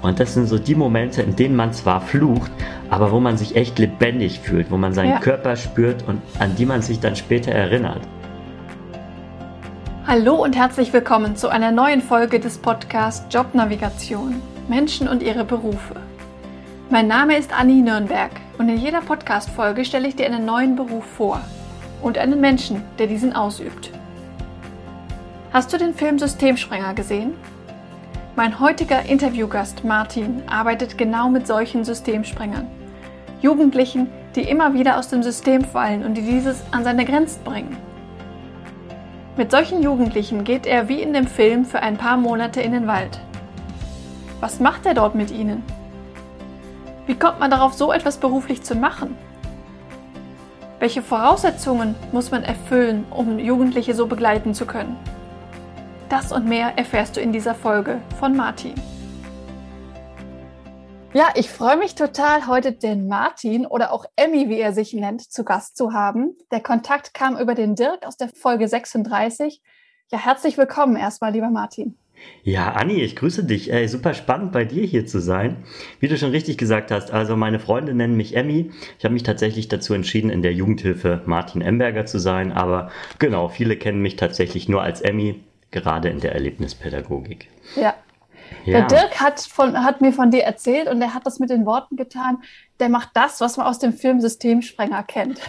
Und das sind so die Momente, in denen man zwar flucht, aber wo man sich echt lebendig fühlt, wo man seinen ja. Körper spürt und an die man sich dann später erinnert. Hallo und herzlich willkommen zu einer neuen Folge des Podcasts Jobnavigation Menschen und ihre Berufe. Mein Name ist Anni Nürnberg und in jeder Podcast-Folge stelle ich dir einen neuen Beruf vor und einen Menschen, der diesen ausübt. Hast du den Film Systemsprenger gesehen? Mein heutiger Interviewgast Martin arbeitet genau mit solchen Systemsprengern. Jugendlichen, die immer wieder aus dem System fallen und die dieses an seine Grenzen bringen. Mit solchen Jugendlichen geht er wie in dem Film für ein paar Monate in den Wald. Was macht er dort mit ihnen? Wie kommt man darauf, so etwas beruflich zu machen? Welche Voraussetzungen muss man erfüllen, um Jugendliche so begleiten zu können? Das und mehr erfährst du in dieser Folge von Martin. Ja, ich freue mich total, heute den Martin oder auch Emmy, wie er sich nennt, zu Gast zu haben. Der Kontakt kam über den Dirk aus der Folge 36. Ja, herzlich willkommen erstmal, lieber Martin. Ja, Anni, ich grüße dich. Ey, super spannend bei dir hier zu sein. Wie du schon richtig gesagt hast, also meine Freunde nennen mich Emmy. Ich habe mich tatsächlich dazu entschieden, in der Jugendhilfe Martin Emberger zu sein. Aber genau, viele kennen mich tatsächlich nur als Emmy gerade in der Erlebnispädagogik. Ja. ja. Der Dirk hat, von, hat mir von dir erzählt und er hat das mit den Worten getan, der macht das, was man aus dem Film Systemsprenger kennt.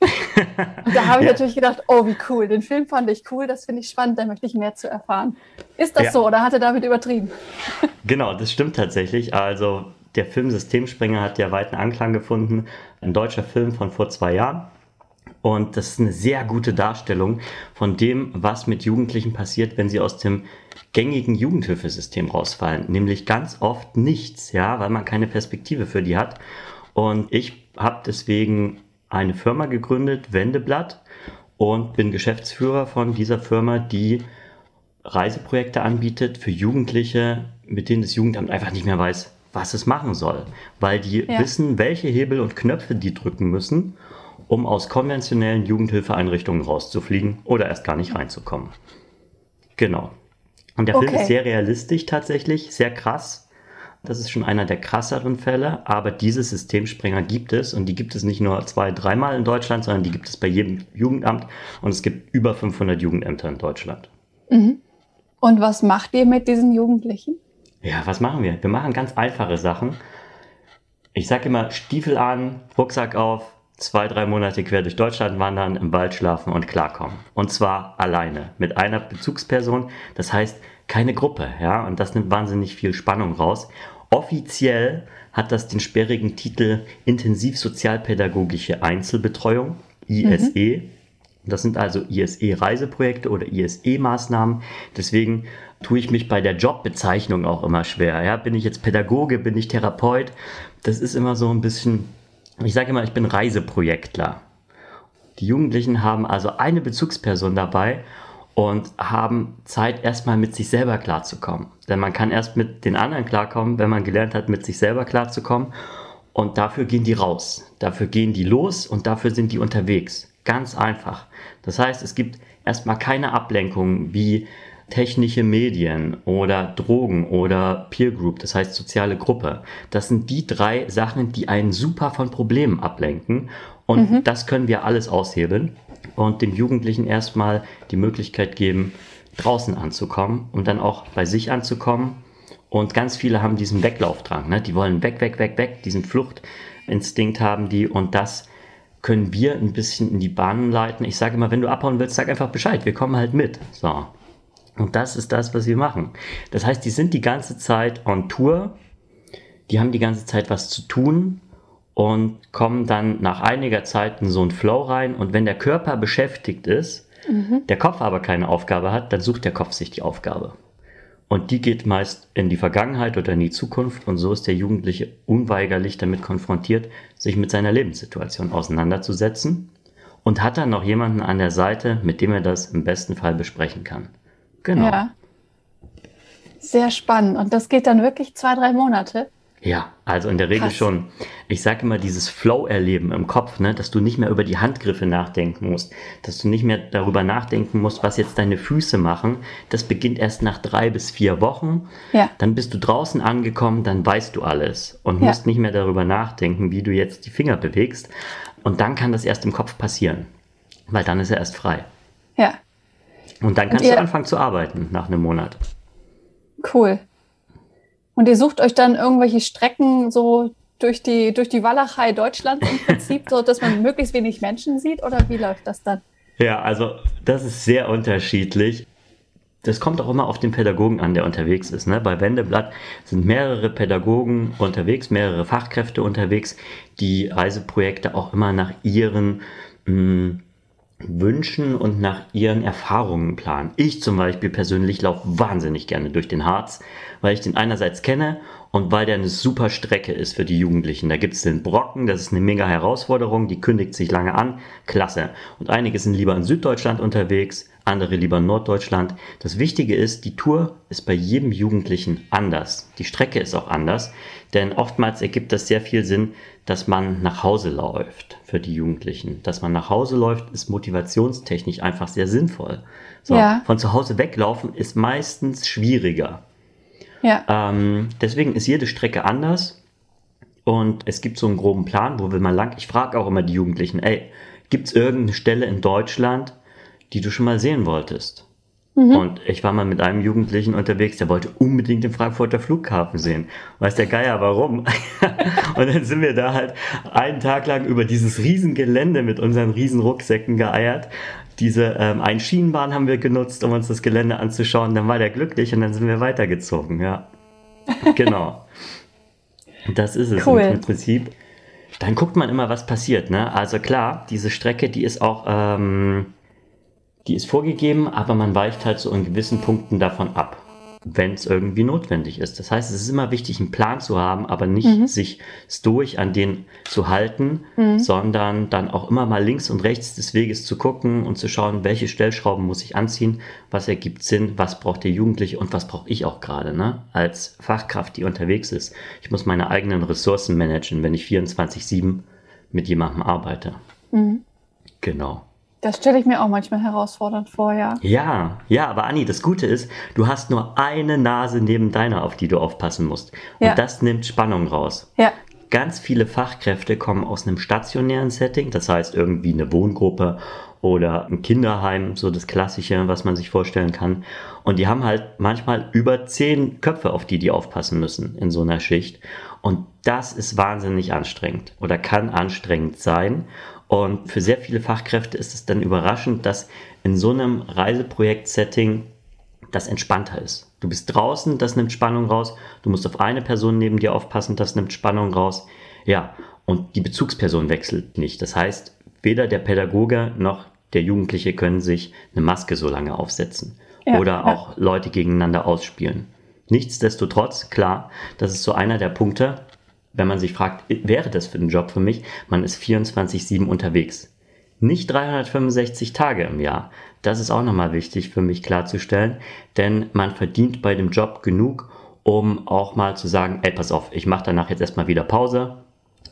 und da habe ich ja. natürlich gedacht, oh, wie cool. Den Film fand ich cool, das finde ich spannend, da möchte ich mehr zu erfahren. Ist das ja. so oder hat er damit übertrieben? genau, das stimmt tatsächlich. Also der Film Systemsprenger hat ja weiten Anklang gefunden. Ein deutscher Film von vor zwei Jahren. Und das ist eine sehr gute Darstellung von dem, was mit Jugendlichen passiert, wenn sie aus dem gängigen Jugendhilfesystem rausfallen. Nämlich ganz oft nichts, ja, weil man keine Perspektive für die hat. Und ich habe deswegen eine Firma gegründet, Wendeblatt, und bin Geschäftsführer von dieser Firma, die Reiseprojekte anbietet für Jugendliche, mit denen das Jugendamt einfach nicht mehr weiß, was es machen soll, weil die ja. wissen, welche Hebel und Knöpfe die drücken müssen um aus konventionellen Jugendhilfeeinrichtungen rauszufliegen oder erst gar nicht reinzukommen. Genau. Und der okay. Film ist sehr realistisch tatsächlich, sehr krass. Das ist schon einer der krasseren Fälle, aber diese Systemsprenger gibt es und die gibt es nicht nur zwei, dreimal in Deutschland, sondern die gibt es bei jedem Jugendamt und es gibt über 500 Jugendämter in Deutschland. Mhm. Und was macht ihr mit diesen Jugendlichen? Ja, was machen wir? Wir machen ganz einfache Sachen. Ich sage immer Stiefel an, Rucksack auf, zwei, drei Monate quer durch Deutschland wandern, im Wald schlafen und klarkommen. Und zwar alleine, mit einer Bezugsperson. Das heißt, keine Gruppe, ja. Und das nimmt wahnsinnig viel Spannung raus. Offiziell hat das den sperrigen Titel Intensivsozialpädagogische Einzelbetreuung, ISE. Mhm. Das sind also ISE-Reiseprojekte oder ISE-Maßnahmen. Deswegen tue ich mich bei der Jobbezeichnung auch immer schwer. Ja, bin ich jetzt Pädagoge, bin ich Therapeut? Das ist immer so ein bisschen ich sage immer, ich bin Reiseprojektler. Die Jugendlichen haben also eine Bezugsperson dabei und haben Zeit, erstmal mit sich selber klarzukommen. Denn man kann erst mit den anderen klarkommen, wenn man gelernt hat, mit sich selber klarzukommen. Und dafür gehen die raus. Dafür gehen die los und dafür sind die unterwegs. Ganz einfach. Das heißt, es gibt erstmal keine Ablenkung wie technische Medien oder Drogen oder Peer Group, das heißt soziale Gruppe. Das sind die drei Sachen, die einen super von Problemen ablenken. Und mhm. das können wir alles aushebeln und dem Jugendlichen erstmal die Möglichkeit geben, draußen anzukommen und dann auch bei sich anzukommen. Und ganz viele haben diesen Weglaufdrang. Ne? Die wollen weg, weg, weg, weg. Diesen Fluchtinstinkt haben die. Und das können wir ein bisschen in die Bahnen leiten. Ich sage immer, wenn du abhauen willst, sag einfach Bescheid. Wir kommen halt mit. So. Und das ist das, was wir machen. Das heißt, die sind die ganze Zeit on Tour, die haben die ganze Zeit was zu tun und kommen dann nach einiger Zeit in so einen Flow rein. Und wenn der Körper beschäftigt ist, mhm. der Kopf aber keine Aufgabe hat, dann sucht der Kopf sich die Aufgabe. Und die geht meist in die Vergangenheit oder in die Zukunft. Und so ist der Jugendliche unweigerlich damit konfrontiert, sich mit seiner Lebenssituation auseinanderzusetzen und hat dann noch jemanden an der Seite, mit dem er das im besten Fall besprechen kann. Genau. Ja. Sehr spannend. Und das geht dann wirklich zwei, drei Monate? Ja, also in der Regel Krass. schon. Ich sage immer dieses Flow-Erleben im Kopf, ne, dass du nicht mehr über die Handgriffe nachdenken musst, dass du nicht mehr darüber nachdenken musst, was jetzt deine Füße machen. Das beginnt erst nach drei bis vier Wochen. Ja. Dann bist du draußen angekommen, dann weißt du alles und Ja. musst nicht mehr darüber nachdenken, wie du jetzt die Finger bewegst. Und dann kann das erst im Kopf passieren, weil dann ist er erst frei. Ja, Und dann kannst ihr- du anfangen zu arbeiten nach einem Monat. cool. Und ihr sucht euch dann irgendwelche Strecken so durch die, durch die Walachei Deutschlands im Prinzip, so dass man möglichst wenig Menschen sieht? Oder wie läuft das dann? Ja, also das ist sehr unterschiedlich. Das kommt auch immer auf den Pädagogen an, der unterwegs ist. Ne? Bei Wendeblatt sind mehrere Pädagogen unterwegs, mehrere Fachkräfte unterwegs, die Reiseprojekte auch immer nach ihren mh, Wünschen und nach ihren Erfahrungen planen. Ich zum Beispiel persönlich laufe wahnsinnig gerne durch den Harz, weil ich den einerseits kenne und weil der eine super Strecke ist für die Jugendlichen. Da gibt es den Brocken, das ist eine mega Herausforderung, die kündigt sich lange an, klasse. Und einige sind lieber in Süddeutschland unterwegs, andere lieber Norddeutschland. Das Wichtige ist, die Tour ist bei jedem Jugendlichen anders. Die Strecke ist auch anders, denn oftmals ergibt das sehr viel Sinn, dass man nach Hause läuft für die Jugendlichen. Dass man nach Hause läuft, ist motivationstechnisch einfach sehr sinnvoll. So, Ja. Von zu Hause weglaufen ist meistens schwieriger. Ja, Ähm, deswegen ist jede Strecke anders und es gibt so einen groben Plan, wo will man lang. Ich frage auch immer die Jugendlichen, ey, gibt es irgendeine Stelle in Deutschland, die du schon mal sehen wolltest? Und ich war mal mit einem Jugendlichen unterwegs, der wollte unbedingt den Frankfurter Flughafen sehen. Weiß der Geier warum? und dann sind wir da halt einen Tag lang über dieses Riesengelände mit unseren riesen Rucksäcken geeiert. Diese ähm, eine Schienenbahn haben wir genutzt, um uns das Gelände anzuschauen. Dann war der glücklich und dann sind wir weitergezogen, ja. Genau. Das ist es Cool. im Prinzip. Dann guckt man immer, was passiert. Ne? Also klar, diese Strecke, die ist auch, ähm, die ist vorgegeben, aber man weicht halt so in gewissen Punkten davon ab, wenn es irgendwie notwendig ist. Das heißt, es ist immer wichtig, einen Plan zu haben, aber nicht sich stoisch an den zu halten, sondern dann auch immer mal links und rechts des Weges zu gucken und zu schauen, welche Stellschrauben muss ich anziehen, was ergibt Sinn, was braucht der Jugendliche und was brauche ich auch gerade, ne? Als Fachkraft, die unterwegs ist. Ich muss meine eigenen Ressourcen managen, wenn ich 24-7 mit jemandem arbeite. Genau. Das stelle ich mir auch manchmal herausfordernd vor, ja. Ja, ja, aber Anni, das Gute ist, du hast nur eine Nase neben deiner, auf die du aufpassen musst. Und Ja. das nimmt Spannung raus. Ja, Ganz viele Fachkräfte kommen aus einem stationären Setting, das heißt irgendwie eine Wohngruppe oder ein Kinderheim, so das Klassische, was man sich vorstellen kann. Und die haben halt manchmal über zehn Köpfe, auf die die aufpassen müssen in so einer Schicht. Und das ist wahnsinnig anstrengend oder kann anstrengend sein. Und für sehr viele Fachkräfte ist es dann überraschend, dass in so einem Reiseprojekt-Setting das entspannter ist. Du bist draußen, das nimmt Spannung raus. Du musst auf eine Person neben dir aufpassen, das nimmt Spannung raus. Ja, und die Bezugsperson wechselt nicht. Das heißt, weder der Pädagoge noch der Jugendliche können sich eine Maske so lange aufsetzen Ja, oder ja. auch Leute gegeneinander ausspielen. Nichtsdestotrotz, klar, das ist so einer der Punkte, wenn man sich fragt, wäre das für den Job für mich? Man ist 24-7 unterwegs. Nicht 365 Tage im Jahr. Das ist auch nochmal wichtig für mich klarzustellen, denn man verdient bei dem Job genug, um auch mal zu sagen, ey, pass auf, ich mache danach jetzt erstmal wieder Pause.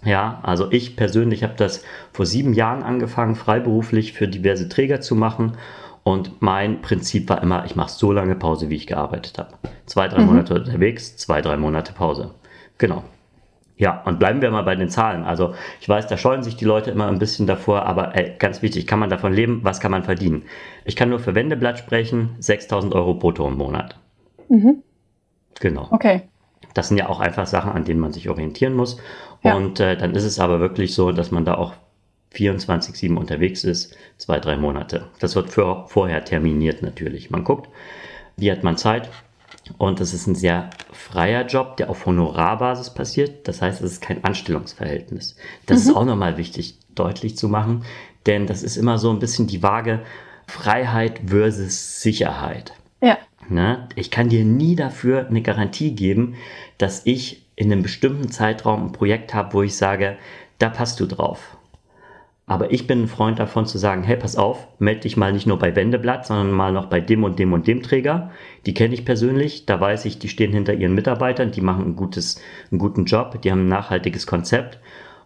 Ja, also ich persönlich habe das vor sieben Jahren angefangen, freiberuflich für diverse Träger zu machen. Und mein Prinzip war immer, ich mache so lange Pause, wie ich gearbeitet habe. Zwei, drei Monate unterwegs, zwei, drei Monate Pause. Genau. Ja, und bleiben wir mal bei den Zahlen. Also ich weiß, da scheuen sich die Leute immer ein bisschen davor, aber ey, ganz wichtig, kann man davon leben? Was kann man verdienen? Ich kann nur für Wendeblatt sprechen, 6000 Euro brutto im Monat. Genau. okay. Das sind ja auch einfach Sachen, an denen man sich orientieren muss. Ja. Und äh, dann ist es aber wirklich so, dass man da auch 24-7 unterwegs ist, zwei, drei Monate. Das wird für, vorher terminiert natürlich. Man guckt, wie hat man Zeit. Und das ist ein sehr freier Job, der auf Honorarbasis passiert. Das heißt, es ist kein Anstellungsverhältnis. Das ist auch nochmal wichtig deutlich zu machen, denn das ist immer so ein bisschen die Waage Freiheit versus Sicherheit. Ja, Ne? Ich kann dir nie dafür eine Garantie geben, dass ich in einem bestimmten Zeitraum ein Projekt habe, wo ich sage, da passt du drauf. Aber ich bin ein Freund davon zu sagen, hey, pass auf, melde dich mal nicht nur bei Wendeblatt, sondern mal noch bei dem und dem und dem Träger. Die kenne ich persönlich, da weiß ich, die stehen hinter ihren Mitarbeitern, die machen ein gutes, einen guten Job, die haben ein nachhaltiges Konzept.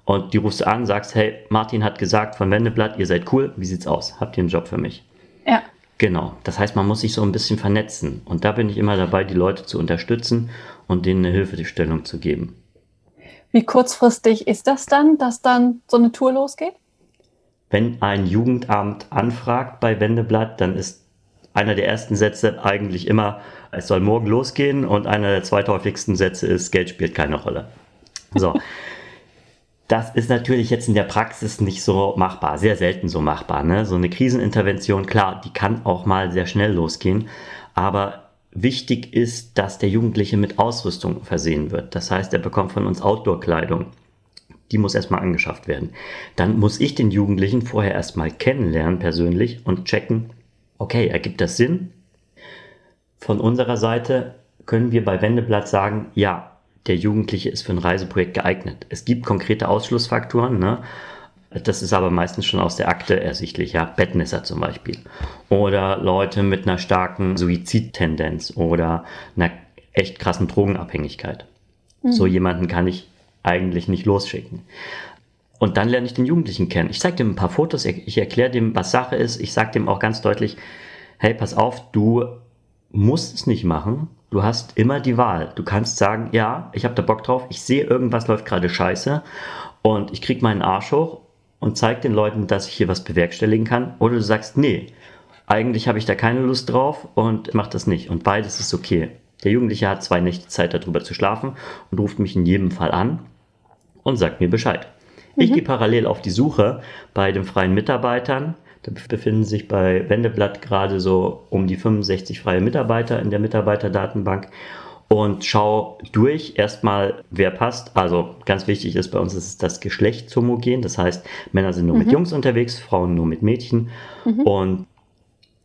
Und die rufst du an, sagst, hey, Martin hat gesagt von Wendeblatt, ihr seid cool, wie sieht's aus? Habt ihr einen Job für mich? Ja. Genau. Das heißt, man muss sich so ein bisschen vernetzen. Und da bin ich immer dabei, die Leute zu unterstützen und denen eine Hilfestellung zu geben. Wie kurzfristig ist das dann, dass dann so eine Tour losgeht? Wenn ein Jugendamt anfragt bei Wendeblatt, dann ist einer der ersten Sätze eigentlich immer, es soll morgen losgehen und einer der zweithäufigsten Sätze ist, Geld spielt keine Rolle. So. Das ist natürlich jetzt in der Praxis nicht so machbar, sehr selten so machbar. Ne? So eine Krisenintervention, klar, die kann auch mal sehr schnell losgehen, aber wichtig ist, dass der Jugendliche mit Ausrüstung versehen wird. Das heißt, er bekommt von uns Outdoor-Kleidung die muss erstmal angeschafft werden. Dann muss ich den Jugendlichen vorher erstmal kennenlernen persönlich und checken, okay, ergibt das Sinn? Von unserer Seite können wir bei Wendeblatt sagen, ja, der Jugendliche ist für ein Reiseprojekt geeignet. Es gibt konkrete Ausschlussfaktoren, ne? Das ist aber meistens schon aus der Akte ersichtlich, ja. Bettnässer zum Beispiel. Oder Leute mit einer starken Suizidtendenz oder einer echt krassen Drogenabhängigkeit. Mhm. So jemanden kann ich eigentlich nicht losschicken. Und dann lerne ich den Jugendlichen kennen. Ich zeige dem ein paar Fotos, ich erkläre dem, was Sache ist. Ich sage dem auch ganz deutlich, hey, pass auf, du musst es nicht machen. Du hast immer die Wahl. Du kannst sagen, ja, ich habe da Bock drauf, ich sehe, irgendwas läuft gerade scheiße und ich kriege meinen Arsch hoch und zeige den Leuten, dass ich hier was bewerkstelligen kann. Oder du sagst, nee, eigentlich habe ich da keine Lust drauf und mach das nicht. Und beides ist okay. Der Jugendliche hat zwei Nächte Zeit, darüber zu schlafen und ruft mich in jedem Fall an und sagt mir Bescheid. Mhm. Ich gehe parallel auf die Suche bei den freien Mitarbeitern. Da befinden sich bei Wendeblatt gerade so um die 65 freie Mitarbeiter in der Mitarbeiterdatenbank und schau durch erstmal, wer passt. Also ganz wichtig ist bei uns ist das Geschlecht homogen. Das heißt, Männer sind nur mhm. mit Jungs unterwegs, Frauen nur mit Mädchen. Mhm. Und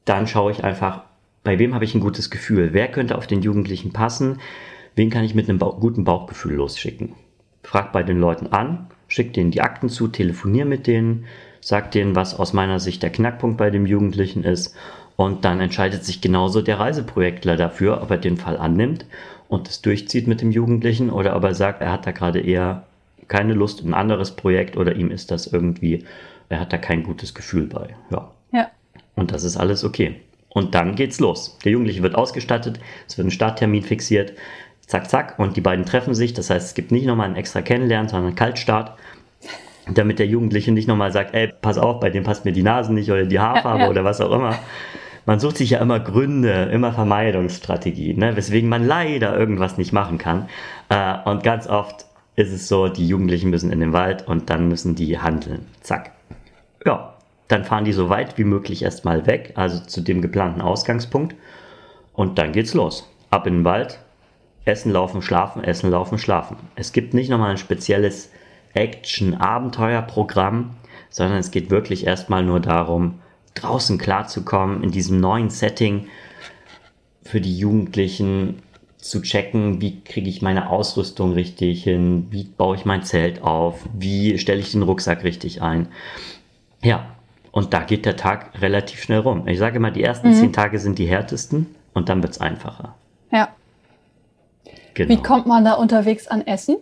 dann schaue ich einfach, bei wem habe ich ein gutes Gefühl? Wer könnte auf den Jugendlichen passen? Wen kann ich mit einem guten Bauchgefühl losschicken? Frag bei den Leuten an, schick denen die Akten zu, telefonier mit denen, sag denen, was aus meiner Sicht der Knackpunkt bei dem Jugendlichen ist. Und dann entscheidet sich genauso der Reiseprojektler dafür, ob er den Fall annimmt und es durchzieht mit dem Jugendlichen oder ob er sagt, er hat da gerade eher keine Lust, ein anderes Projekt oder ihm ist das irgendwie, er hat da kein gutes Gefühl bei. Ja. ja. Und das ist alles okay. Und dann geht's los. Der Jugendliche wird ausgestattet, es wird ein Starttermin fixiert, zack, zack, und die beiden treffen sich. Das heißt, es gibt nicht nochmal einen extra Kennenlernen, sondern einen Kaltstart, damit der Jugendliche nicht nochmal sagt, ey, pass auf, bei dem passt mir die Nase nicht oder die Haarfarbe ja, ja. oder was auch immer. Man sucht sich ja immer Gründe, immer Vermeidungsstrategien, ne? weswegen man leider irgendwas nicht machen kann. Äh, und ganz oft ist es so, die Jugendlichen müssen in den Wald und dann müssen die handeln. Zack. Ja, dann fahren die so weit wie möglich erstmal weg, also zu dem geplanten Ausgangspunkt. Und dann geht's los. Ab in den Wald, Essen, Laufen, Schlafen, Essen, Laufen, Schlafen. Es gibt nicht nochmal ein spezielles Action-Abenteuer-Programm, sondern es geht wirklich erstmal nur darum, draußen klarzukommen, in diesem neuen Setting für die Jugendlichen zu checken, wie kriege ich meine Ausrüstung richtig hin, wie baue ich mein Zelt auf, wie stelle ich den Rucksack richtig ein. Ja, und da geht der Tag relativ schnell rum. Ich sage immer, die ersten mhm. zehn Tage sind die härtesten und dann wird es einfacher. Ja. Genau. Wie kommt man da unterwegs an Essen?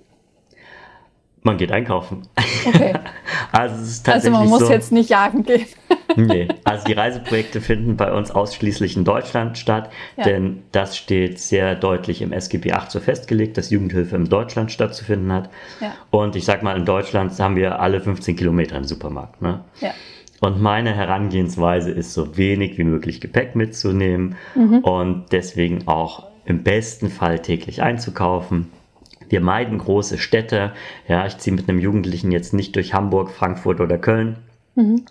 Man geht einkaufen. Okay. also, es ist tatsächlich also man muss so, jetzt nicht jagen gehen. nee, also die Reiseprojekte finden bei uns ausschließlich in Deutschland statt, ja. denn das steht sehr deutlich im SGB 8 so festgelegt, dass Jugendhilfe in Deutschland stattzufinden hat. Ja. Und ich sag mal, in Deutschland haben wir alle 15 Kilometer einen Supermarkt. Ne? Ja. Und meine Herangehensweise ist, so wenig wie möglich Gepäck mitzunehmen mhm. und deswegen auch im besten Fall täglich einzukaufen. Wir meiden große Städte. Ja, ich ziehe mit einem Jugendlichen jetzt nicht durch Hamburg, Frankfurt oder Köln. Mhm.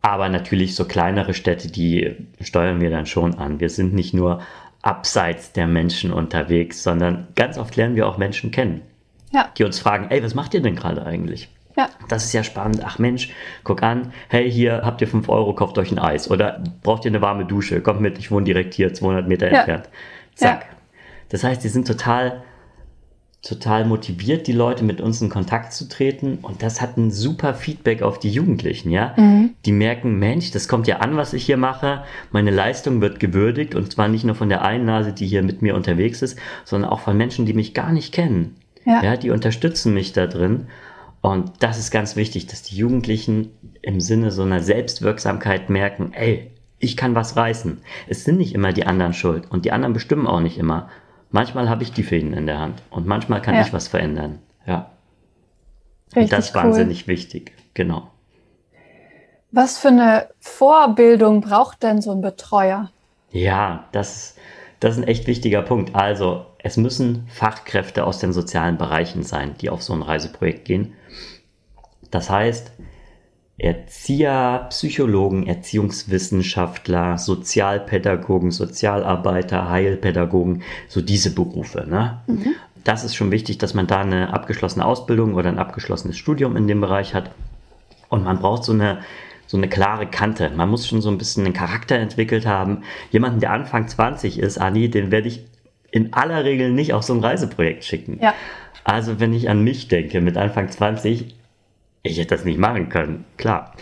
Aber natürlich so kleinere Städte, die steuern wir dann schon an. Wir sind nicht nur abseits der Menschen unterwegs, sondern ganz oft lernen wir auch Menschen kennen, ja. die uns fragen, ey, was macht ihr denn gerade eigentlich? Ja. Das ist ja spannend. Ach Mensch, guck an, hey, hier habt ihr 5 Euro, kauft euch ein Eis. Oder braucht ihr eine warme Dusche? Kommt mit, ich wohne direkt hier 200 Meter ja. entfernt. Zack. Ja. Das heißt, die sind total total motiviert, die Leute mit uns in Kontakt zu treten. Und das hat ein super Feedback auf die Jugendlichen, ja. Mhm. Die merken, Mensch, das kommt ja an, was ich hier mache. Meine Leistung wird gewürdigt und zwar nicht nur von der einen Nase, die hier mit mir unterwegs ist, sondern auch von Menschen, die mich gar nicht kennen. Ja. ja die unterstützen mich da drin. Und das ist ganz wichtig, dass die Jugendlichen im Sinne so einer Selbstwirksamkeit merken, ey, ich kann was reißen. Es sind nicht immer die anderen schuld und die anderen bestimmen auch nicht immer, Manchmal habe ich die Fäden in der Hand und manchmal kann ja. ich was verändern. Ja. Richtig und das ist wahnsinnig wichtig. Genau. Was für eine Vorbildung braucht denn so ein Betreuer? Ja, das, das ist ein echt wichtiger Punkt. Also, es müssen Fachkräfte aus den sozialen Bereichen sein, die auf so ein Reiseprojekt gehen. Das heißt, Erzieher, Psychologen, Erziehungswissenschaftler, Sozialpädagogen, Sozialarbeiter, Heilpädagogen, so diese Berufe. Ne? Mhm. Das ist schon wichtig, dass man da eine abgeschlossene Ausbildung oder ein abgeschlossenes Studium in dem Bereich hat. Und man braucht so eine, so eine klare Kante. Man muss schon so ein bisschen einen Charakter entwickelt haben. Jemanden, der Anfang 20 ist, Anni, den werde ich in aller Regel nicht auf so ein Reiseprojekt schicken. Ja. Also wenn ich an mich denke mit Anfang 20, ich hätte das nicht machen können, klar.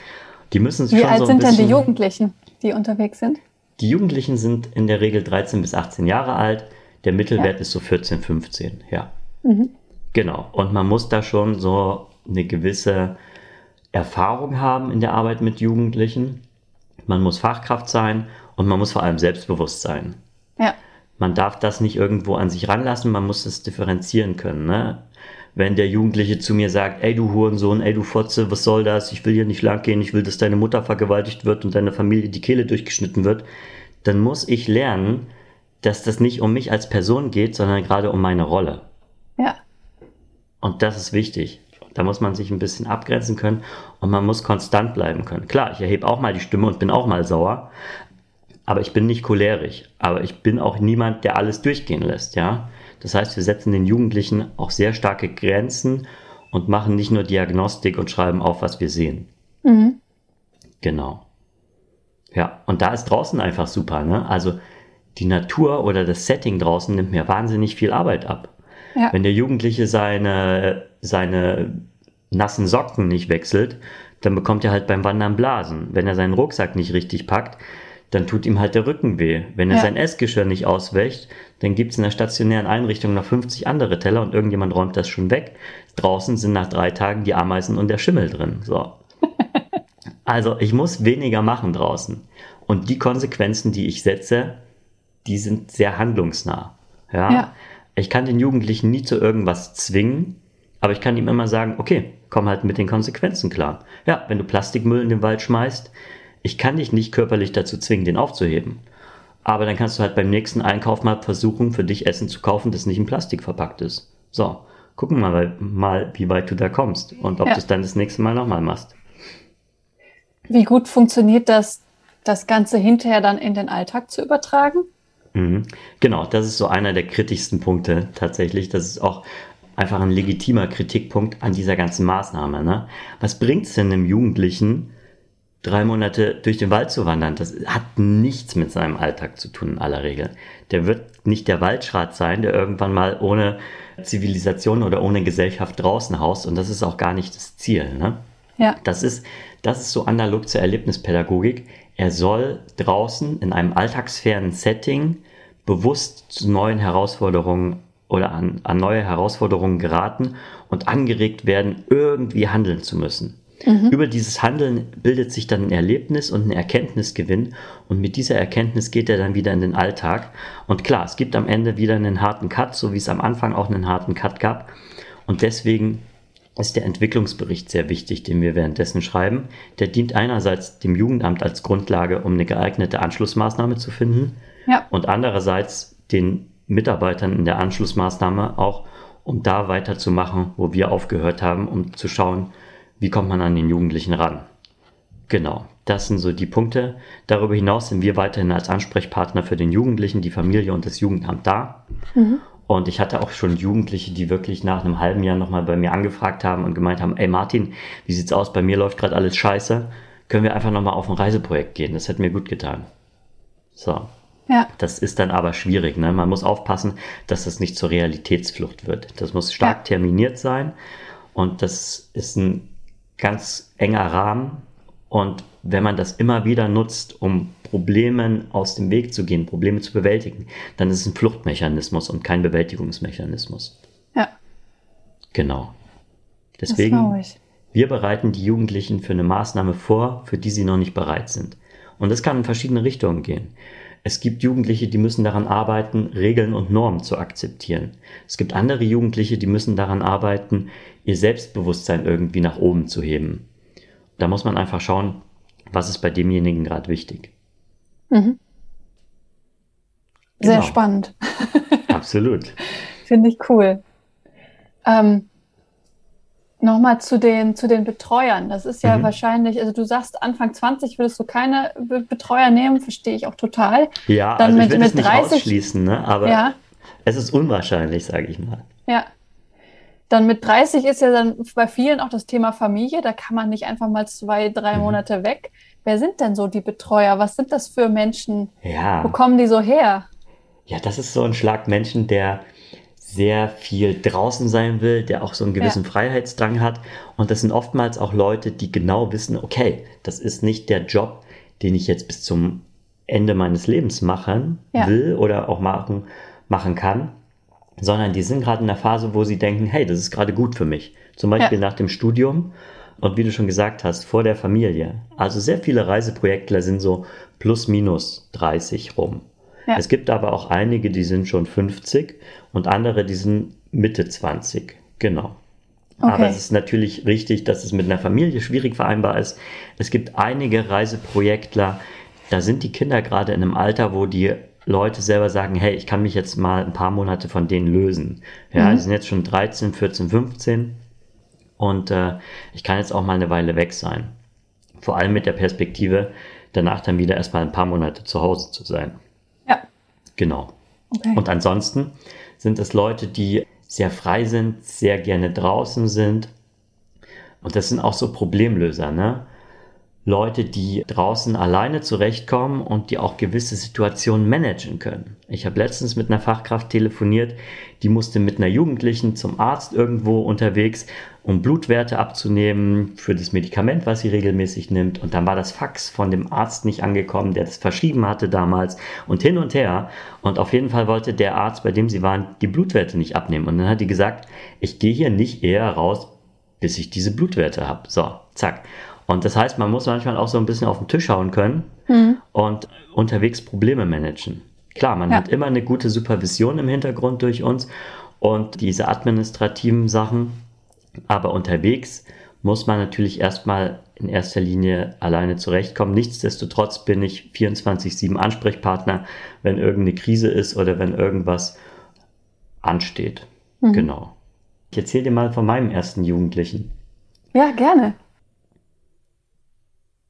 Die müssen Wie schon alt so sind denn die Jugendlichen, die unterwegs sind? Die Jugendlichen sind in der Regel 13 bis 18 Jahre alt. Der Mittelwert ja. ist so 14, 15, ja. Mhm. Genau. Und man muss da schon so eine gewisse Erfahrung haben in der Arbeit mit Jugendlichen. Man muss Fachkraft sein und man muss vor allem selbstbewusst sein. Ja. Man darf das nicht irgendwo an sich ranlassen, man muss es differenzieren können. Ne? wenn der Jugendliche zu mir sagt, ey du Hurensohn, ey du Fotze, was soll das? Ich will hier nicht lang gehen, ich will, dass deine Mutter vergewaltigt wird und deine Familie die Kehle durchgeschnitten wird, dann muss ich lernen, dass das nicht um mich als Person geht, sondern gerade um meine Rolle. Ja. Und das ist wichtig. Da muss man sich ein bisschen abgrenzen können und man muss konstant bleiben können. Klar, ich erhebe auch mal die Stimme und bin auch mal sauer, aber ich bin nicht cholerisch. Aber ich bin auch niemand, der alles durchgehen lässt, ja. Das heißt, wir setzen den Jugendlichen auch sehr starke Grenzen und machen nicht nur Diagnostik und schreiben auf, was wir sehen. Mhm. Genau. Ja, und da ist draußen einfach super. Ne? Also die Natur oder das Setting draußen nimmt mir wahnsinnig viel Arbeit ab. Ja. Wenn der Jugendliche seine, seine nassen Socken nicht wechselt, dann bekommt er halt beim Wandern Blasen. Wenn er seinen Rucksack nicht richtig packt, dann tut ihm halt der Rücken weh. Wenn er ja. sein Essgeschirr nicht auswächt, dann gibt es in der stationären Einrichtung noch 50 andere Teller und irgendjemand räumt das schon weg. Draußen sind nach drei Tagen die Ameisen und der Schimmel drin. So. also ich muss weniger machen draußen. Und die Konsequenzen, die ich setze, die sind sehr handlungsnah. Ja? ja. Ich kann den Jugendlichen nie zu irgendwas zwingen, aber ich kann ihm immer sagen, okay, komm halt mit den Konsequenzen klar. Ja, wenn du Plastikmüll in den Wald schmeißt, ich kann dich nicht körperlich dazu zwingen, den aufzuheben. Aber dann kannst du halt beim nächsten Einkauf mal versuchen, für dich Essen zu kaufen, das nicht in Plastik verpackt ist. So, gucken wir mal, mal wie weit du da kommst und ob ja. du es dann das nächste Mal nochmal machst. Wie gut funktioniert das, das Ganze hinterher dann in den Alltag zu übertragen? Mhm. Genau, das ist so einer der kritischsten Punkte tatsächlich. Das ist auch einfach ein legitimer Kritikpunkt an dieser ganzen Maßnahme. Ne? Was bringt es denn einem Jugendlichen, drei Monate durch den Wald zu wandern, das hat nichts mit seinem Alltag zu tun in aller Regel. Der wird nicht der Waldschrat sein, der irgendwann mal ohne Zivilisation oder ohne Gesellschaft draußen haust und das ist auch gar nicht das Ziel. Ne? Ja. Das ist, das ist so analog zur Erlebnispädagogik. Er soll draußen in einem alltagsfernen Setting bewusst zu neuen Herausforderungen oder an, an neue Herausforderungen geraten und angeregt werden, irgendwie handeln zu müssen. Mhm. Über dieses Handeln bildet sich dann ein Erlebnis und ein Erkenntnisgewinn und mit dieser Erkenntnis geht er dann wieder in den Alltag. Und klar, es gibt am Ende wieder einen harten Cut, so wie es am Anfang auch einen harten Cut gab. Und deswegen ist der Entwicklungsbericht sehr wichtig, den wir währenddessen schreiben. Der dient einerseits dem Jugendamt als Grundlage, um eine geeignete Anschlussmaßnahme zu finden ja. und andererseits den Mitarbeitern in der Anschlussmaßnahme auch, um da weiterzumachen, wo wir aufgehört haben, um zu schauen, wie kommt man an den Jugendlichen ran? Genau, das sind so die Punkte. Darüber hinaus sind wir weiterhin als Ansprechpartner für den Jugendlichen, die Familie und das Jugendamt da. Mhm. Und ich hatte auch schon Jugendliche, die wirklich nach einem halben Jahr nochmal bei mir angefragt haben und gemeint haben, ey Martin, wie sieht's aus? Bei mir läuft gerade alles scheiße. Können wir einfach nochmal auf ein Reiseprojekt gehen? Das hätte mir gut getan. So. Ja. Das ist dann aber schwierig. Ne? Man muss aufpassen, dass das nicht zur Realitätsflucht wird. Das muss stark Ja. terminiert sein und das ist ein ganz enger Rahmen. Und wenn man das immer wieder nutzt, um Problemen aus dem Weg zu gehen, Probleme zu bewältigen, dann ist es ein Fluchtmechanismus und kein Bewältigungsmechanismus. Ja, Genau. Deswegen wir bereiten die Jugendlichen für eine Maßnahme vor, für die sie noch nicht bereit sind. Und das kann in verschiedene Richtungen gehen. Es gibt Jugendliche, die müssen daran arbeiten, Regeln und Normen zu akzeptieren. Es gibt andere Jugendliche, die müssen daran arbeiten, ihr Selbstbewusstsein irgendwie nach oben zu heben. Da muss man einfach schauen, was ist bei demjenigen gerade wichtig. Sehr Genau. spannend. Absolut. Finde ich cool. Ähm, Nochmal zu den, zu den Betreuern. Das ist ja Mhm. wahrscheinlich, also du sagst, Anfang 20 würdest du keine Be Betreuer nehmen, verstehe ich auch total. Ja, Dann also ich mit- will mit es nicht 30 ausschließen, ne? aber Ja, es ist unwahrscheinlich, sage ich mal. ja. Dann mit 30 ist ja dann bei vielen auch das Thema Familie. Da kann man nicht einfach mal zwei, drei Mhm. Monate weg. Wer sind denn so die Betreuer? Was sind das für Menschen? Ja. Wo kommen die so her? Ja, das ist so ein Schlag Menschen, der sehr viel draußen sein will, der auch so einen gewissen Freiheitsdrang hat. Und das sind oftmals auch Leute, die genau wissen, okay, das ist nicht der Job, den ich jetzt bis zum Ende meines Lebens machen Ja. will oder auch machen, machen kann, sondern die sind gerade in der Phase, wo sie denken, hey, das ist gerade gut für mich. Zum Beispiel nach dem Studium und wie du schon gesagt hast, vor der Familie. Also sehr viele Reiseprojektler sind so plus minus 30 rum. Ja. Es gibt aber auch einige, die sind schon 50 und andere, die sind Mitte 20. Genau. Aber Okay. es ist natürlich richtig, dass es mit einer Familie schwierig vereinbar ist. Es gibt einige Reiseprojektler, da sind die Kinder gerade in einem Alter, wo die Leute selber sagen, hey, ich kann mich jetzt mal ein paar Monate von denen lösen. Ja, Mhm. die sind jetzt schon 13, 14, 15 und äh, ich kann jetzt auch mal eine Weile weg sein. Vor allem mit der Perspektive, danach dann wieder erstmal ein paar Monate zu Hause zu sein. Genau. okay. Und ansonsten sind es Leute, die sehr frei sind, sehr gerne draußen sind. Und das sind auch so Problemlöser, ne? Leute, die draußen alleine zurechtkommen und die auch gewisse Situationen managen können. Ich habe letztens mit einer Fachkraft telefoniert, die musste mit einer Jugendlichen zum Arzt irgendwo unterwegs, um Blutwerte abzunehmen für das Medikament, was sie regelmäßig nimmt. Und dann war das Fax von dem Arzt nicht angekommen, der das verschrieben hatte damals und hin und her. Und auf jeden Fall wollte der Arzt, bei dem sie waren, die Blutwerte nicht abnehmen. Und dann hat die gesagt, ich gehe hier nicht eher raus, bis ich diese Blutwerte habe. So, zack. Und das heißt, man muss manchmal auch so ein bisschen auf den Tisch hauen können und unterwegs Probleme managen. Klar, man Ja. hat immer eine gute Supervision im Hintergrund durch uns und diese administrativen Sachen, aber unterwegs muss man natürlich erstmal in erster Linie alleine zurechtkommen. Nichtsdestotrotz bin ich 24-7 Ansprechpartner, wenn irgendeine Krise ist oder wenn irgendwas ansteht. Genau. Ich erzähle dir mal von meinem ersten Jugendlichen. Ja, gerne.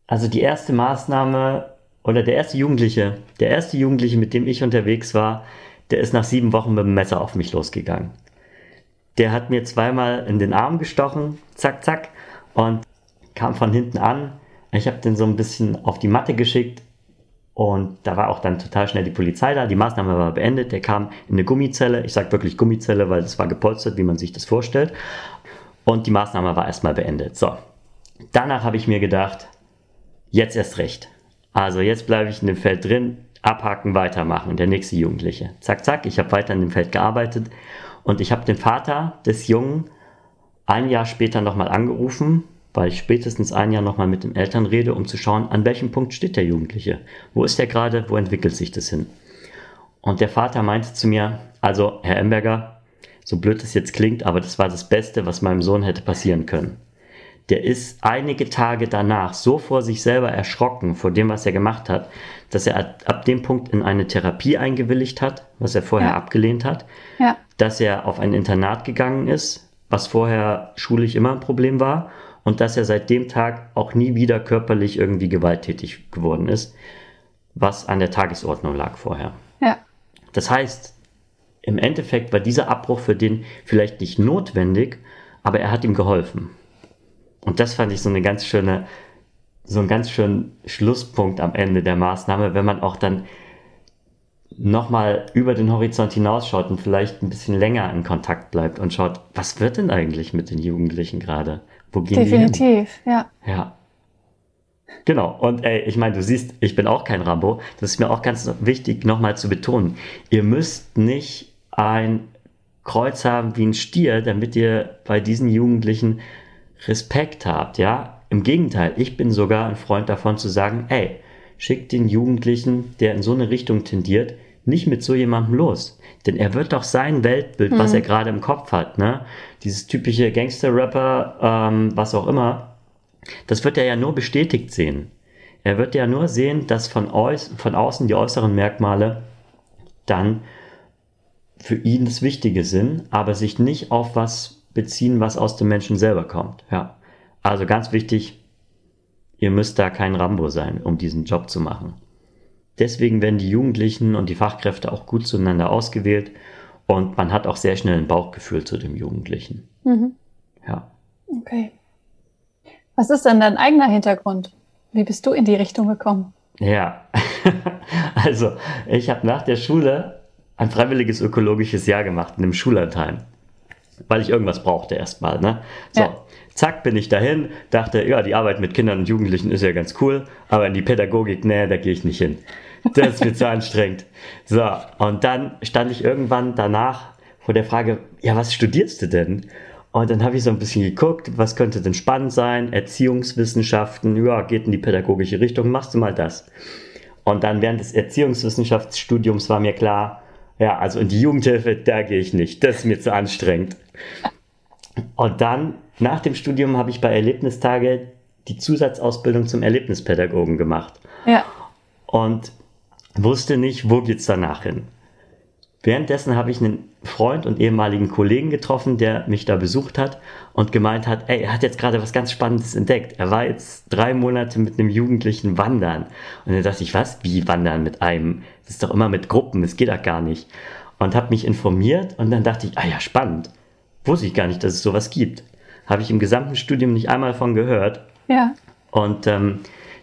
Also die erste Maßnahme oder der erste Jugendliche, der erste Jugendliche, mit dem ich unterwegs war, der ist nach sieben Wochen mit dem Messer auf mich losgegangen. Der hat mir zweimal in den Arm gestochen, zack, zack, und kam von hinten an. Ich habe den so ein bisschen auf die Matte geschickt und da war auch dann total schnell die Polizei da. Die Maßnahme war beendet. Der kam in eine Gummizelle. Ich sage wirklich Gummizelle, weil es war gepolstert, wie man sich das vorstellt. Und die Maßnahme war erstmal beendet. So, danach habe ich mir gedacht, jetzt erst recht. Also jetzt bleibe ich in dem Feld drin, abhaken, weitermachen. Der nächste Jugendliche. Zack, zack, ich habe weiter in dem Feld gearbeitet und ich habe den Vater des Jungen ein Jahr später nochmal angerufen, weil ich spätestens ein Jahr nochmal mit den Eltern rede, um zu schauen, an welchem Punkt steht der Jugendliche. Wo ist der gerade? Wo entwickelt sich das hin? Und der Vater meinte zu mir, also Herr Emberger, so blöd es jetzt klingt, aber das war das Beste, was meinem Sohn hätte passieren können der ist einige Tage danach so vor sich selber erschrocken vor dem, was er gemacht hat, dass er ab, dem Punkt in eine Therapie eingewilligt hat, was er vorher Ja. abgelehnt hat, Ja, dass er auf ein Internat gegangen ist, was vorher schulisch immer ein Problem war, und dass er seit dem Tag auch nie wieder körperlich irgendwie gewalttätig geworden ist, was an der Tagesordnung lag vorher. ja, Das heißt, im Endeffekt war dieser Abbruch für den vielleicht nicht notwendig, aber er hat ihm geholfen. Und das fand ich so eine ganz schöne, so einen ganz schönen Schlusspunkt am Ende der Maßnahme, wenn man auch dann nochmal über den Horizont hinausschaut und vielleicht ein bisschen länger in Kontakt bleibt und schaut, was wird denn eigentlich mit den Jugendlichen gerade? Wo gehen Definitiv, die ja. Ja. Genau. Und ey, ich meine, du siehst, ich bin auch kein Rambo. Das ist mir auch ganz wichtig, nochmal zu betonen. Ihr müsst nicht ein Kreuz haben wie ein Stier, damit ihr bei diesen Jugendlichen Respekt habt, ja? Im Gegenteil, ich bin sogar ein Freund davon zu sagen, ey, schickt den Jugendlichen, der in so eine Richtung tendiert, nicht mit so jemandem los. Denn er wird doch sein Weltbild, mhm. was er gerade im Kopf hat, ne? Dieses typische Gangster-Rapper, ähm, was auch immer, das wird er ja nur bestätigt sehen. Er wird ja nur sehen, dass von, aus, von außen die äußeren Merkmale dann für ihn das Wichtige sind, aber sich nicht auf was beziehen, was aus dem Menschen selber kommt. Ja. Also ganz wichtig, ihr müsst da kein Rambo sein, um diesen Job zu machen. Deswegen werden die Jugendlichen und die Fachkräfte auch gut zueinander ausgewählt und man hat auch sehr schnell ein Bauchgefühl zu dem Jugendlichen. Mhm. Ja. Okay. Was ist denn dein eigener Hintergrund? Wie bist du in die Richtung gekommen? Ja, also ich habe nach der Schule ein freiwilliges ökologisches Jahr gemacht in einem Schullandheim, weil ich irgendwas brauchte erstmal. Ne? So, ja. zack, bin ich dahin, dachte, ja, die Arbeit mit Kindern und Jugendlichen ist ja ganz cool, aber in die Pädagogik, nee, da gehe ich nicht hin. Das ist mir zu anstrengend. So, und dann stand ich irgendwann danach vor der Frage, ja, was studierst du denn? Und dann habe ich so ein bisschen geguckt, was könnte denn spannend sein? Erziehungswissenschaften, ja, geht in die pädagogische Richtung, machst du mal das. Und dann während des Erziehungswissenschaftsstudiums war mir klar, ja, also in die Jugendhilfe, da gehe ich nicht, das ist mir zu anstrengend. Und dann, nach dem Studium, habe ich bei Erlebnistage die Zusatzausbildung zum Erlebnispädagogen gemacht. Ja. Und wusste nicht, wo geht's danach hin. Währenddessen habe ich einen Freund und ehemaligen Kollegen getroffen, der mich da besucht hat und gemeint hat, ey, er hat jetzt gerade was ganz Spannendes entdeckt. Er war jetzt drei Monate mit einem Jugendlichen wandern. Und dann dachte ich, was? Wie wandern mit einem? Das ist doch immer mit Gruppen, das geht doch gar nicht. Und habe mich informiert und dann dachte ich, ah ja, spannend. Wusste ich gar nicht, dass es sowas gibt. Habe ich im gesamten Studium nicht einmal von gehört. Ja. Und ähm,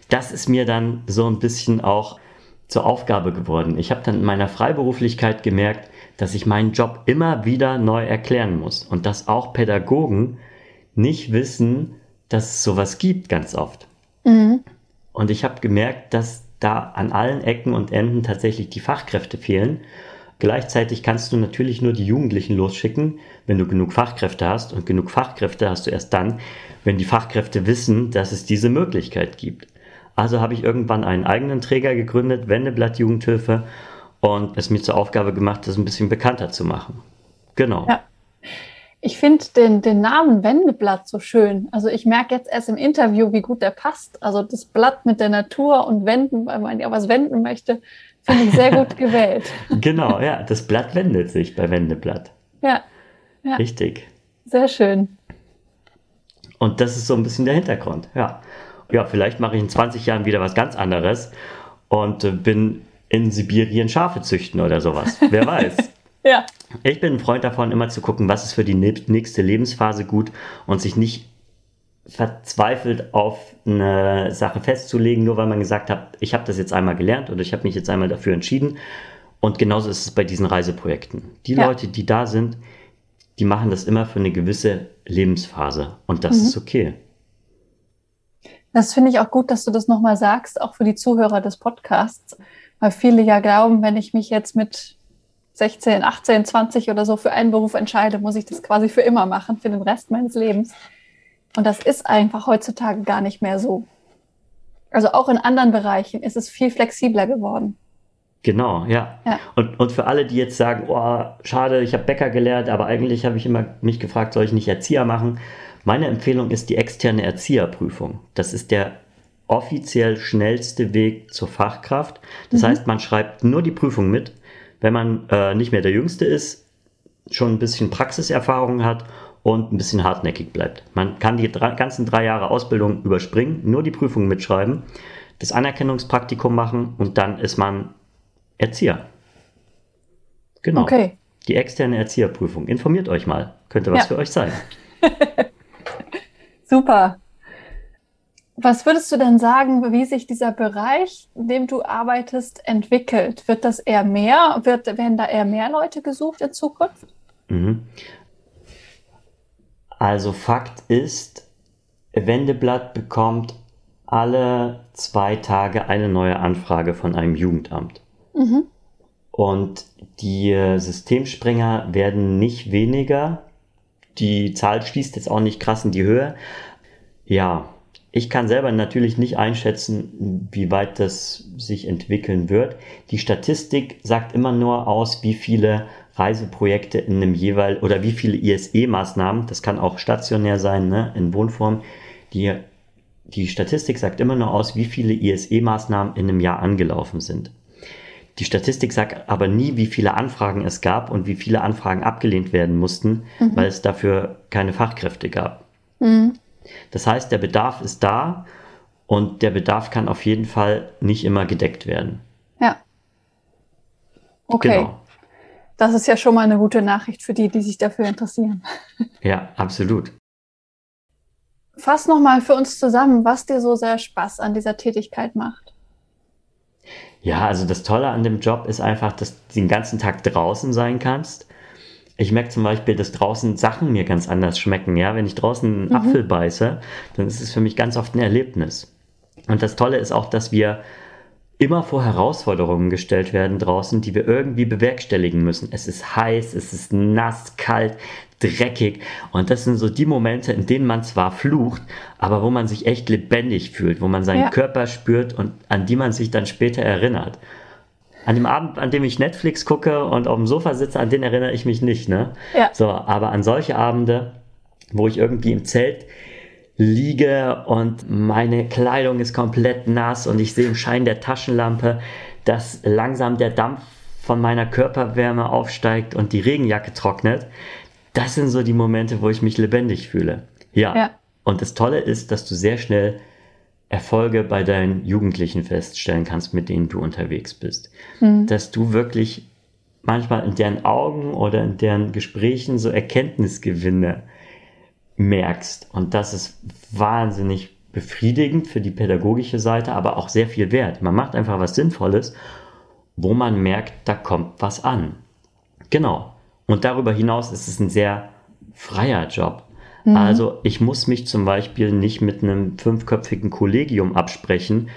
das ist mir dann so ein bisschen auch zur Aufgabe geworden. Ich habe dann in meiner Freiberuflichkeit gemerkt, dass ich meinen Job immer wieder neu erklären muss und dass auch Pädagogen nicht wissen, dass es sowas gibt ganz oft. Mhm. Und ich habe gemerkt, dass da an allen Ecken und Enden tatsächlich die Fachkräfte fehlen. Gleichzeitig kannst du natürlich nur die Jugendlichen losschicken, wenn du genug Fachkräfte hast. Und genug Fachkräfte hast du erst dann, wenn die Fachkräfte wissen, dass es diese Möglichkeit gibt. Also habe ich irgendwann einen eigenen Träger gegründet, Wendeblatt Jugendhilfe, und es mir zur Aufgabe gemacht, das ein bisschen bekannter zu machen. Genau. Ja. Ich finde den, den Namen Wendeblatt so schön. Also ich merke jetzt erst im Interview, wie gut der passt. Also das Blatt mit der Natur und Wenden, weil man ja was wenden möchte, finde ich sehr gut gewählt. genau, ja, das Blatt wendet sich bei Wendeblatt. Ja, ja. Richtig. Sehr schön. Und das ist so ein bisschen der Hintergrund, ja ja, vielleicht mache ich in 20 Jahren wieder was ganz anderes und äh, bin in Sibirien Schafe züchten oder sowas. Wer weiß. ja. Ich bin ein Freund davon, immer zu gucken, was ist für die nächste Lebensphase gut und sich nicht verzweifelt auf eine Sache festzulegen, nur weil man gesagt hat, ich habe das jetzt einmal gelernt oder ich habe mich jetzt einmal dafür entschieden. Und genauso ist es bei diesen Reiseprojekten. Die ja. Leute, die da sind, die machen das immer für eine gewisse Lebensphase und das mhm. ist okay. Das finde ich auch gut, dass du das nochmal sagst, auch für die Zuhörer des Podcasts, weil viele ja glauben, wenn ich mich jetzt mit 16, 18, 20 oder so für einen Beruf entscheide, muss ich das quasi für immer machen, für den Rest meines Lebens. Und das ist einfach heutzutage gar nicht mehr so. Also auch in anderen Bereichen ist es viel flexibler geworden. Genau, ja. ja. Und, und für alle, die jetzt sagen, oh, schade, ich habe Bäcker gelernt, aber eigentlich habe ich immer mich gefragt, soll ich nicht Erzieher machen? Meine Empfehlung ist die externe Erzieherprüfung. Das ist der offiziell schnellste Weg zur Fachkraft. Das mhm. heißt, man schreibt nur die Prüfung mit, wenn man äh, nicht mehr der Jüngste ist, schon ein bisschen Praxiserfahrung hat und ein bisschen hartnäckig bleibt. Man kann die drei, ganzen drei Jahre Ausbildung überspringen, nur die Prüfung mitschreiben, das Anerkennungspraktikum machen und dann ist man Erzieher. Genau. Okay. Die externe Erzieherprüfung. Informiert euch mal. Könnte was ja. für euch sein. Super. Was würdest du denn sagen, wie sich dieser Bereich, in dem du arbeitest, entwickelt? Wird das eher mehr? Wird, werden da eher mehr Leute gesucht in Zukunft? Mhm. Also Fakt ist, Wendeblatt bekommt alle zwei Tage eine neue Anfrage von einem Jugendamt. Mhm. Und die Systemspringer werden nicht weniger. Die Zahl schließt jetzt auch nicht krass in die Höhe. Ja, ich kann selber natürlich nicht einschätzen, wie weit das sich entwickeln wird. Die Statistik sagt immer nur aus, wie viele Reiseprojekte in einem jeweil oder wie viele ISE-Maßnahmen, das kann auch stationär sein, ne, in Wohnform, die, die Statistik sagt immer nur aus, wie viele ISE-Maßnahmen in einem Jahr angelaufen sind. Die Statistik sagt aber nie, wie viele Anfragen es gab und wie viele Anfragen abgelehnt werden mussten, mhm. weil es dafür keine Fachkräfte gab. Mhm. Das heißt, der Bedarf ist da und der Bedarf kann auf jeden Fall nicht immer gedeckt werden. Ja. Okay. Genau. Das ist ja schon mal eine gute Nachricht für die, die sich dafür interessieren. Ja, absolut. Fass nochmal für uns zusammen, was dir so sehr Spaß an dieser Tätigkeit macht. Ja, also das Tolle an dem Job ist einfach, dass du den ganzen Tag draußen sein kannst ich merke zum Beispiel, dass draußen Sachen mir ganz anders schmecken. Ja, wenn ich draußen einen mhm. Apfel beiße, dann ist es für mich ganz oft ein Erlebnis. Und das Tolle ist auch, dass wir immer vor Herausforderungen gestellt werden draußen, die wir irgendwie bewerkstelligen müssen. Es ist heiß, es ist nass, kalt, dreckig. Und das sind so die Momente, in denen man zwar flucht, aber wo man sich echt lebendig fühlt, wo man seinen ja. Körper spürt und an die man sich dann später erinnert an dem Abend, an dem ich Netflix gucke und auf dem Sofa sitze, an den erinnere ich mich nicht, ne? Ja. So, aber an solche Abende, wo ich irgendwie im Zelt liege und meine Kleidung ist komplett nass und ich sehe im Schein der Taschenlampe, dass langsam der Dampf von meiner Körperwärme aufsteigt und die Regenjacke trocknet. Das sind so die Momente, wo ich mich lebendig fühle. Ja. ja. Und das Tolle ist, dass du sehr schnell Erfolge bei deinen Jugendlichen feststellen kannst, mit denen du unterwegs bist. Mhm. Dass du wirklich manchmal in deren Augen oder in deren Gesprächen so Erkenntnisgewinne merkst. Und das ist wahnsinnig befriedigend für die pädagogische Seite, aber auch sehr viel wert. Man macht einfach was Sinnvolles, wo man merkt, da kommt was an. Genau. Und darüber hinaus ist es ein sehr freier Job. Mhm. Also ich muss mich zum Beispiel nicht mit einem fünfköpfigen Kollegium absprechen,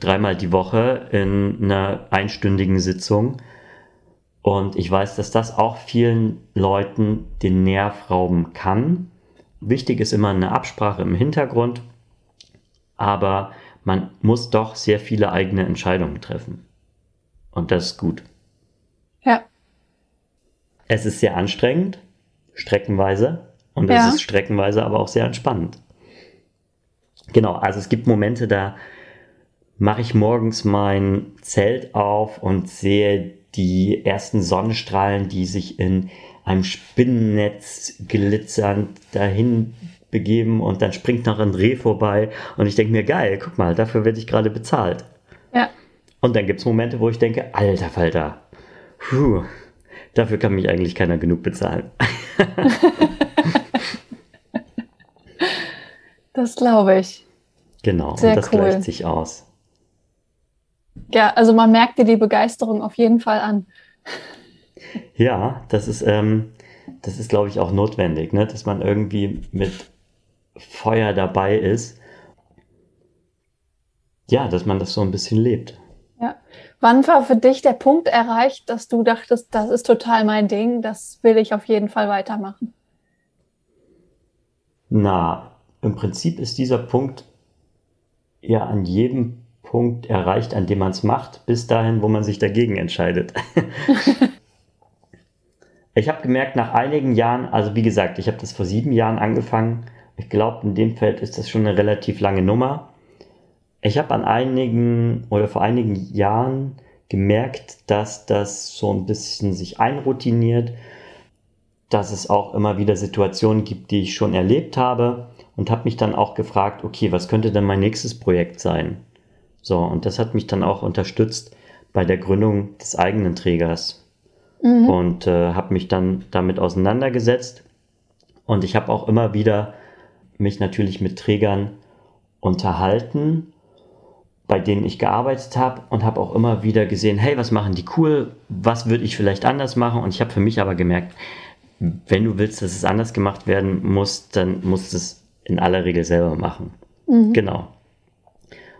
dreimal die Woche in einer einstündigen Sitzung. Und ich weiß, dass das auch vielen Leuten den Nerv rauben kann. Wichtig ist immer eine Absprache im Hintergrund, aber man muss doch sehr viele eigene Entscheidungen treffen. Und das ist gut. Es ist sehr anstrengend, streckenweise, und ja. ist streckenweise aber auch sehr entspannend. Genau, also es gibt Momente, da mache ich morgens mein Zelt auf und sehe die ersten Sonnenstrahlen, die sich in einem Spinnennetz glitzernd dahin begeben und dann springt noch ein Reh vorbei und ich denke mir, geil, guck mal, dafür werde ich gerade bezahlt. Ja. Und dann gibt es Momente, wo ich denke, alter Falter, puh, dafür kann mich eigentlich keiner genug bezahlen. Das glaube ich. Genau, Sehr und das cool. gleicht sich aus. Ja, also man merkt dir die Begeisterung auf jeden Fall an. Ja, das ist, ähm, das ist, glaube ich, auch notwendig, ne? dass man irgendwie mit Feuer dabei ist. Ja, dass man das so ein bisschen lebt. Ja. Wann war für dich der Punkt erreicht, dass du dachtest, das ist total mein Ding, das will ich auf jeden Fall weitermachen? Na, im Prinzip ist dieser Punkt ja an jedem Punkt erreicht, an dem man es macht, bis dahin, wo man sich dagegen entscheidet. ich habe gemerkt, nach einigen Jahren, also wie gesagt, ich habe das vor sieben Jahren angefangen. Ich glaube, in dem Feld ist das schon eine relativ lange Nummer. Ich habe an einigen oder vor einigen Jahren gemerkt, dass das so ein bisschen sich einroutiniert, dass es auch immer wieder Situationen gibt, die ich schon erlebt habe und habe mich dann auch gefragt, okay, was könnte denn mein nächstes Projekt sein? So, und das hat mich dann auch unterstützt bei der Gründung des eigenen Trägers mhm. und äh, habe mich dann damit auseinandergesetzt und ich habe auch immer wieder mich natürlich mit Trägern unterhalten, bei denen ich gearbeitet habe und habe auch immer wieder gesehen, hey, was machen die cool, was würde ich vielleicht anders machen und ich habe für mich aber gemerkt, wenn du willst, dass es anders gemacht werden muss, dann musst du es in aller Regel selber machen. Mhm. Genau.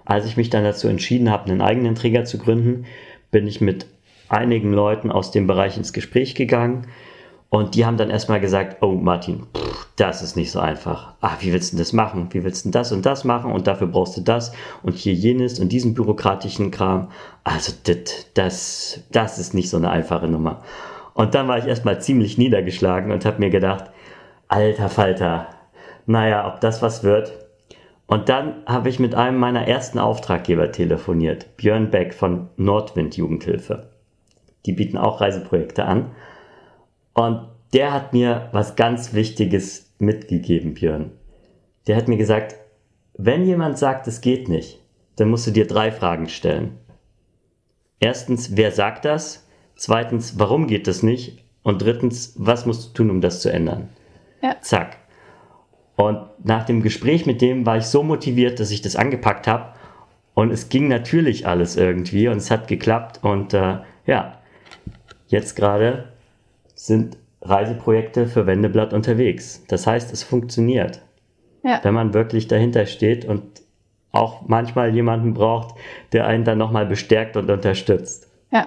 Als ich mich dann dazu entschieden habe, einen eigenen Träger zu gründen, bin ich mit einigen Leuten aus dem Bereich ins Gespräch gegangen und die haben dann erstmal gesagt, oh Martin, pff, das ist nicht so einfach. Ah, wie willst du das machen? Wie willst du das und das machen? Und dafür brauchst du das und hier jenes und diesen bürokratischen Kram. Also das, das, das ist nicht so eine einfache Nummer. Und dann war ich erstmal ziemlich niedergeschlagen und habe mir gedacht, alter Falter, naja, ob das was wird. Und dann habe ich mit einem meiner ersten Auftraggeber telefoniert, Björn Beck von Nordwind Jugendhilfe. Die bieten auch Reiseprojekte an. Und der hat mir was ganz Wichtiges mitgegeben, Björn. Der hat mir gesagt, wenn jemand sagt, es geht nicht, dann musst du dir drei Fragen stellen. Erstens, wer sagt das? Zweitens, warum geht das nicht? Und drittens, was musst du tun, um das zu ändern? Ja. Zack. Und nach dem Gespräch mit dem war ich so motiviert, dass ich das angepackt habe. Und es ging natürlich alles irgendwie und es hat geklappt. Und äh, ja, jetzt gerade sind Reiseprojekte für Wendeblatt unterwegs. Das heißt, es funktioniert. Ja. Wenn man wirklich dahinter steht und auch manchmal jemanden braucht, der einen dann nochmal bestärkt und unterstützt. Ja.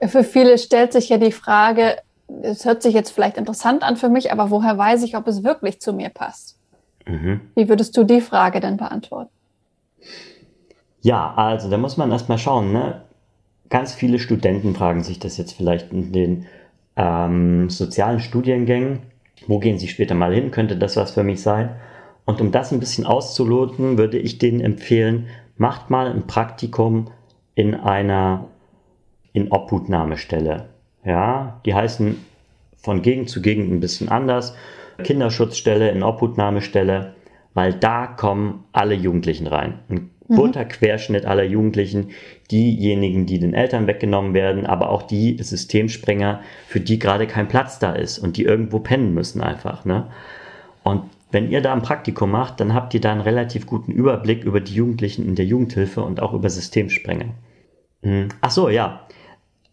Für viele stellt sich ja die Frage, es hört sich jetzt vielleicht interessant an für mich, aber woher weiß ich, ob es wirklich zu mir passt? Mhm. Wie würdest du die Frage denn beantworten? Ja, also da muss man erstmal schauen. Ne? Ganz viele Studenten fragen sich das jetzt vielleicht in den ähm, sozialen Studiengängen. Wo gehen sie später mal hin? Könnte das was für mich sein? Und um das ein bisschen auszuloten, würde ich denen empfehlen, macht mal ein Praktikum in einer in Obhutnahmestelle. Ja, die heißen von Gegend zu Gegend ein bisschen anders. Kinderschutzstelle, in Obhutnahmestelle, weil da kommen alle Jugendlichen rein. Ein mhm. bunter Querschnitt aller Jugendlichen, diejenigen, die den Eltern weggenommen werden, aber auch die Systemsprenger, für die gerade kein Platz da ist und die irgendwo pennen müssen einfach. Ne? Und wenn ihr da ein Praktikum macht, dann habt ihr da einen relativ guten Überblick über die Jugendlichen in der Jugendhilfe und auch über Systemsprenger. Mhm. Ach so, ja.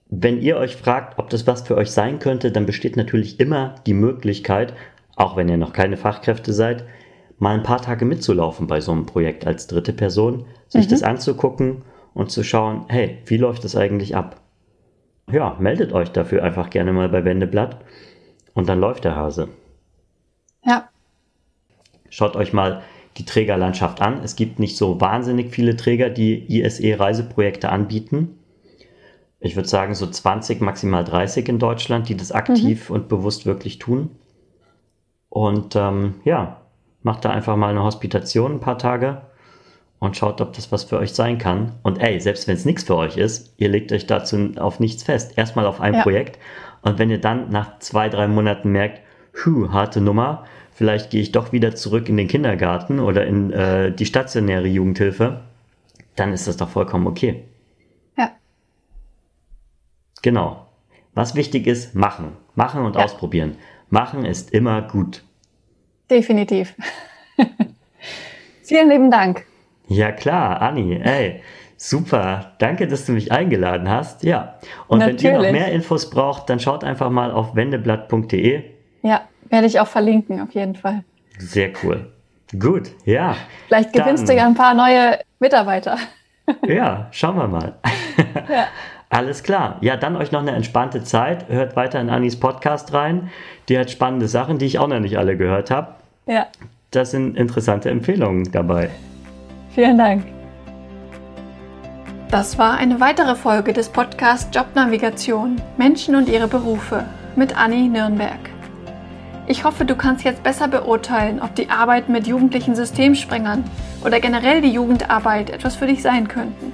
Wenn ihr euch fragt, ob das was für euch sein könnte, dann besteht natürlich immer die Möglichkeit, auch wenn ihr noch keine Fachkräfte seid, mal ein paar Tage mitzulaufen bei so einem Projekt als dritte Person, sich mhm. das anzugucken und zu schauen, hey, wie läuft das eigentlich ab? Ja, meldet euch dafür einfach gerne mal bei Wendeblatt und dann läuft der Hase. Ja. Schaut euch mal die Trägerlandschaft an. Es gibt nicht so wahnsinnig viele Träger, die ISE-Reiseprojekte anbieten ich würde sagen, so 20, maximal 30 in Deutschland, die das aktiv mhm. und bewusst wirklich tun. Und ähm, ja, macht da einfach mal eine Hospitation ein paar Tage und schaut, ob das was für euch sein kann. Und ey, selbst wenn es nichts für euch ist, ihr legt euch dazu auf nichts fest. Erstmal auf ein ja. Projekt. Und wenn ihr dann nach zwei, drei Monaten merkt, hu, harte Nummer, vielleicht gehe ich doch wieder zurück in den Kindergarten oder in äh, die stationäre Jugendhilfe, dann ist das doch vollkommen okay. Genau. Was wichtig ist, machen. Machen und ja. ausprobieren. Machen ist immer gut. Definitiv. Vielen lieben Dank. Ja klar, Anni, ey, super. Danke, dass du mich eingeladen hast. Ja. Und Natürlich. wenn ihr noch mehr Infos braucht, dann schaut einfach mal auf wendeblatt.de. Ja, werde ich auch verlinken, auf jeden Fall. Sehr cool. Gut, ja. Vielleicht gewinnst dann, du ja ein paar neue Mitarbeiter. ja, schauen wir mal. Ja. Alles klar. Ja, dann euch noch eine entspannte Zeit. Hört weiter in Anis Podcast rein. Die hat spannende Sachen, die ich auch noch nicht alle gehört habe. Ja. Das sind interessante Empfehlungen dabei. Vielen Dank. Das war eine weitere Folge des Podcasts Jobnavigation Menschen und ihre Berufe mit Anni Nürnberg. Ich hoffe, du kannst jetzt besser beurteilen, ob die Arbeit mit jugendlichen Systemsprengern oder generell die Jugendarbeit etwas für dich sein könnten.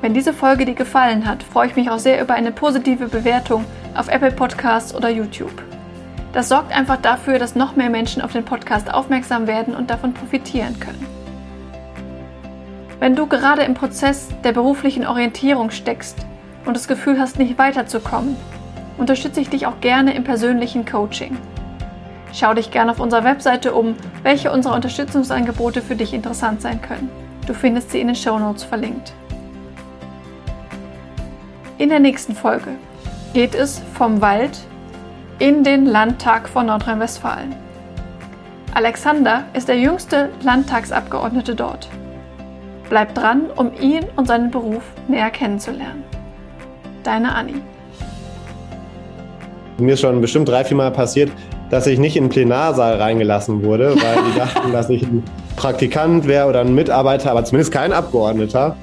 Wenn diese Folge dir gefallen hat, freue ich mich auch sehr über eine positive Bewertung auf Apple Podcasts oder YouTube. Das sorgt einfach dafür, dass noch mehr Menschen auf den Podcast aufmerksam werden und davon profitieren können. Wenn du gerade im Prozess der beruflichen Orientierung steckst und das Gefühl hast, nicht weiterzukommen, unterstütze ich dich auch gerne im persönlichen Coaching. Schau dich gerne auf unserer Webseite um, welche unserer Unterstützungsangebote für dich interessant sein können. Du findest sie in den Shownotes verlinkt. In der nächsten Folge geht es vom Wald in den Landtag von Nordrhein-Westfalen. Alexander ist der jüngste Landtagsabgeordnete dort. Bleib dran, um ihn und seinen Beruf näher kennenzulernen. Deine Anni. Mir ist schon bestimmt drei, vier Mal passiert, dass ich nicht in den Plenarsaal reingelassen wurde, weil die dachten, dass ich ein Praktikant wäre oder ein Mitarbeiter, aber zumindest kein Abgeordneter.